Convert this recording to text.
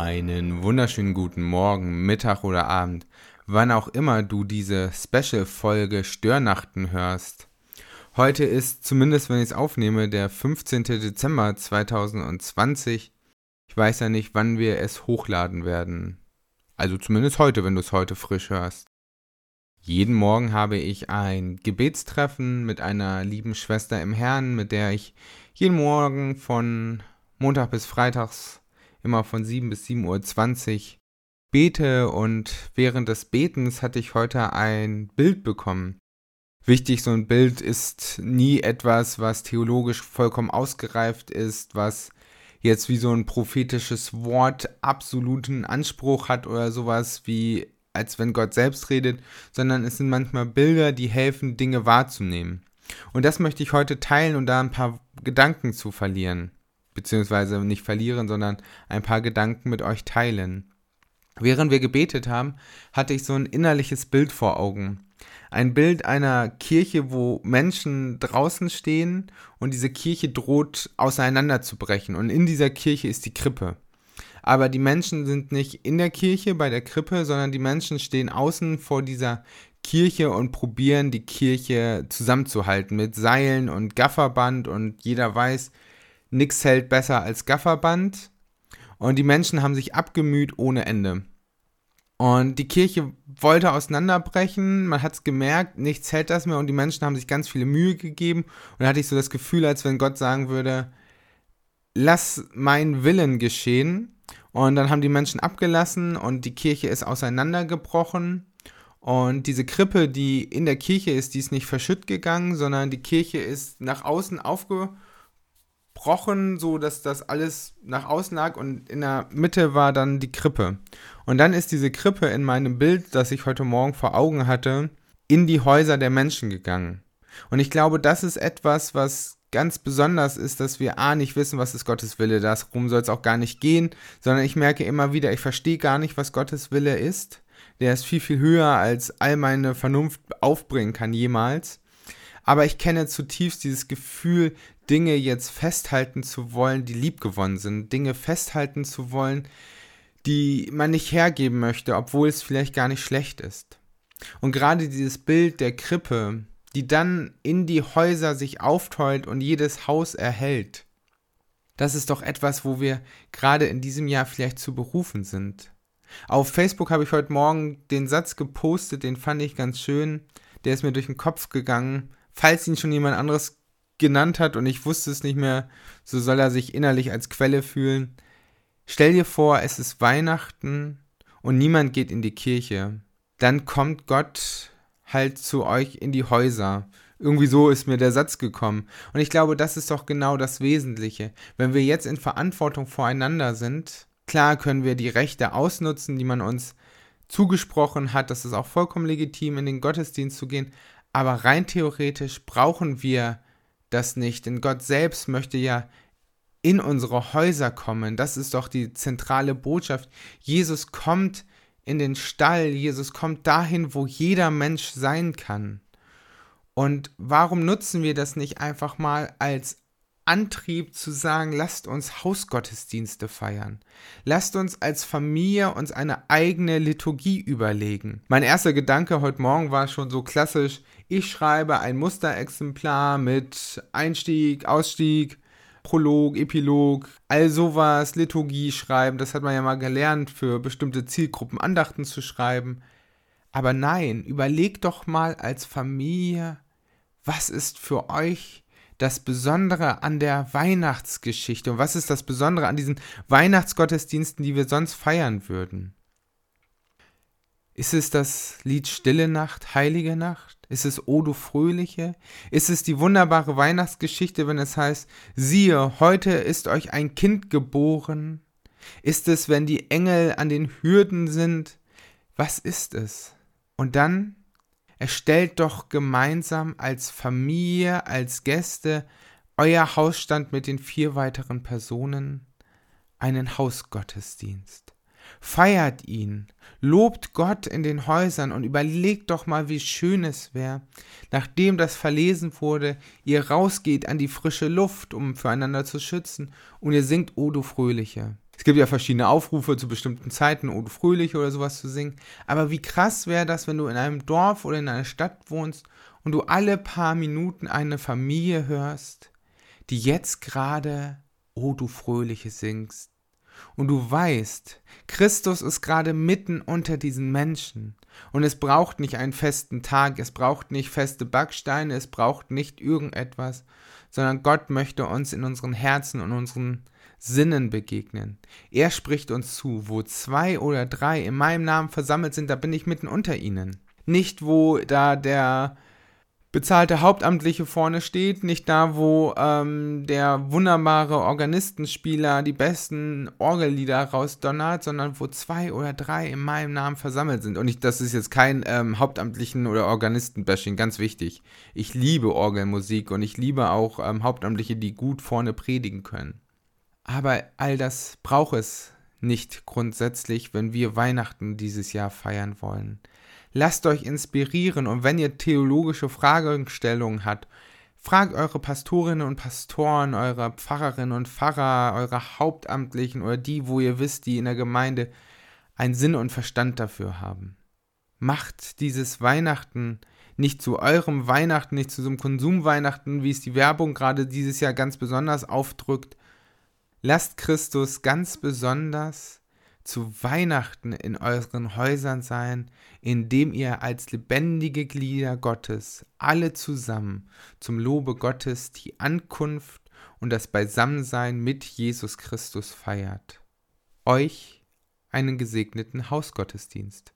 Einen wunderschönen guten Morgen, Mittag oder Abend, wann auch immer du diese Special-Folge Störnachten hörst. Heute ist, zumindest wenn ich es aufnehme, der 15. Dezember 2020. Ich weiß ja nicht, wann wir es hochladen werden. Also zumindest heute, wenn du es heute frisch hörst. Jeden Morgen habe ich ein Gebetstreffen mit einer lieben Schwester im Herrn, mit der ich jeden Morgen von Montag bis Freitags immer von 7 bis 7.20 Uhr bete und während des Betens hatte ich heute ein Bild bekommen. Wichtig, so ein Bild ist nie etwas, was theologisch vollkommen ausgereift ist, was jetzt wie so ein prophetisches Wort absoluten Anspruch hat oder sowas wie als wenn Gott selbst redet, sondern es sind manchmal Bilder, die helfen, Dinge wahrzunehmen. Und das möchte ich heute teilen und da ein paar Gedanken zu verlieren beziehungsweise nicht verlieren, sondern ein paar Gedanken mit euch teilen. Während wir gebetet haben, hatte ich so ein innerliches Bild vor Augen. Ein Bild einer Kirche, wo Menschen draußen stehen und diese Kirche droht auseinanderzubrechen. Und in dieser Kirche ist die Krippe. Aber die Menschen sind nicht in der Kirche bei der Krippe, sondern die Menschen stehen außen vor dieser Kirche und probieren die Kirche zusammenzuhalten mit Seilen und Gafferband und jeder weiß, Nix hält besser als Gafferband. Und die Menschen haben sich abgemüht ohne Ende. Und die Kirche wollte auseinanderbrechen, man hat es gemerkt, nichts hält das mehr und die Menschen haben sich ganz viele Mühe gegeben. Und da hatte ich so das Gefühl, als wenn Gott sagen würde, lass mein Willen geschehen. Und dann haben die Menschen abgelassen und die Kirche ist auseinandergebrochen. Und diese Krippe, die in der Kirche ist, die ist nicht verschütt gegangen, sondern die Kirche ist nach außen aufgebrochen gebrochen, so dass das alles nach außen lag und in der Mitte war dann die Krippe. Und dann ist diese Krippe in meinem Bild, das ich heute Morgen vor Augen hatte, in die Häuser der Menschen gegangen. Und ich glaube, das ist etwas, was ganz besonders ist, dass wir A nicht wissen, was ist Gottes Wille, darum soll es auch gar nicht gehen, sondern ich merke immer wieder, ich verstehe gar nicht, was Gottes Wille ist. Der ist viel, viel höher, als all meine Vernunft aufbringen kann jemals. Aber ich kenne zutiefst dieses Gefühl, Dinge jetzt festhalten zu wollen, die liebgewonnen sind, Dinge festhalten zu wollen, die man nicht hergeben möchte, obwohl es vielleicht gar nicht schlecht ist. Und gerade dieses Bild der Krippe, die dann in die Häuser sich aufteult und jedes Haus erhält, das ist doch etwas, wo wir gerade in diesem Jahr vielleicht zu berufen sind. Auf Facebook habe ich heute Morgen den Satz gepostet, den fand ich ganz schön, der ist mir durch den Kopf gegangen. Falls ihn schon jemand anderes genannt hat und ich wusste es nicht mehr, so soll er sich innerlich als Quelle fühlen. Stell dir vor, es ist Weihnachten und niemand geht in die Kirche. Dann kommt Gott halt zu euch in die Häuser. Irgendwie so ist mir der Satz gekommen. Und ich glaube, das ist doch genau das Wesentliche. Wenn wir jetzt in Verantwortung voreinander sind, klar können wir die Rechte ausnutzen, die man uns zugesprochen hat. Das ist auch vollkommen legitim, in den Gottesdienst zu gehen. Aber rein theoretisch brauchen wir das nicht, denn Gott selbst möchte ja in unsere Häuser kommen. Das ist doch die zentrale Botschaft. Jesus kommt in den Stall, Jesus kommt dahin, wo jeder Mensch sein kann. Und warum nutzen wir das nicht einfach mal als Antrieb zu sagen, lasst uns Hausgottesdienste feiern. Lasst uns als Familie uns eine eigene Liturgie überlegen. Mein erster Gedanke heute Morgen war schon so klassisch, ich schreibe ein Musterexemplar mit Einstieg, Ausstieg, Prolog, Epilog, all sowas, Liturgie schreiben, das hat man ja mal gelernt, für bestimmte Zielgruppen Andachten zu schreiben. Aber nein, überlegt doch mal als Familie, was ist für euch das Besondere an der Weihnachtsgeschichte und was ist das Besondere an diesen Weihnachtsgottesdiensten, die wir sonst feiern würden? Ist es das Lied Stille Nacht, Heilige Nacht? Ist es O du Fröhliche? Ist es die wunderbare Weihnachtsgeschichte, wenn es heißt, siehe, heute ist euch ein Kind geboren? Ist es, wenn die Engel an den Hürden sind? Was ist es? Und dann erstellt doch gemeinsam als Familie, als Gäste euer Hausstand mit den vier weiteren Personen einen Hausgottesdienst. Feiert ihn, lobt Gott in den Häusern und überlegt doch mal, wie schön es wäre, nachdem das verlesen wurde, ihr rausgeht an die frische Luft, um füreinander zu schützen, und ihr singt O du Fröhliche. Es gibt ja verschiedene Aufrufe zu bestimmten Zeiten, Ode Fröhlich oder sowas zu singen. Aber wie krass wäre das, wenn du in einem Dorf oder in einer Stadt wohnst und du alle paar Minuten eine Familie hörst, die jetzt gerade O du Fröhliche singst. Und du weißt, Christus ist gerade mitten unter diesen Menschen. Und es braucht nicht einen festen Tag, es braucht nicht feste Backsteine, es braucht nicht irgendetwas, sondern Gott möchte uns in unseren Herzen und unseren Sinnen begegnen. Er spricht uns zu, wo zwei oder drei in meinem Namen versammelt sind, da bin ich mitten unter ihnen. Nicht, wo da der bezahlte Hauptamtliche vorne steht, nicht da, wo ähm, der wunderbare Organistenspieler die besten Orgellieder rausdonnert, sondern wo zwei oder drei in meinem Namen versammelt sind. Und ich, das ist jetzt kein ähm, Hauptamtlichen- oder Organistenbashing, ganz wichtig. Ich liebe Orgelmusik und ich liebe auch ähm, Hauptamtliche, die gut vorne predigen können. Aber all das braucht es nicht grundsätzlich, wenn wir Weihnachten dieses Jahr feiern wollen. Lasst euch inspirieren und wenn ihr theologische Fragestellungen habt, fragt eure Pastorinnen und Pastoren, eure Pfarrerinnen und Pfarrer, eure Hauptamtlichen oder die, wo ihr wisst, die in der Gemeinde einen Sinn und Verstand dafür haben. Macht dieses Weihnachten nicht zu eurem Weihnachten, nicht zu so einem Konsumweihnachten, wie es die Werbung gerade dieses Jahr ganz besonders aufdrückt. Lasst Christus ganz besonders zu Weihnachten in euren Häusern sein, indem ihr als lebendige Glieder Gottes alle zusammen zum Lobe Gottes die Ankunft und das Beisammensein mit Jesus Christus feiert. Euch einen gesegneten Hausgottesdienst.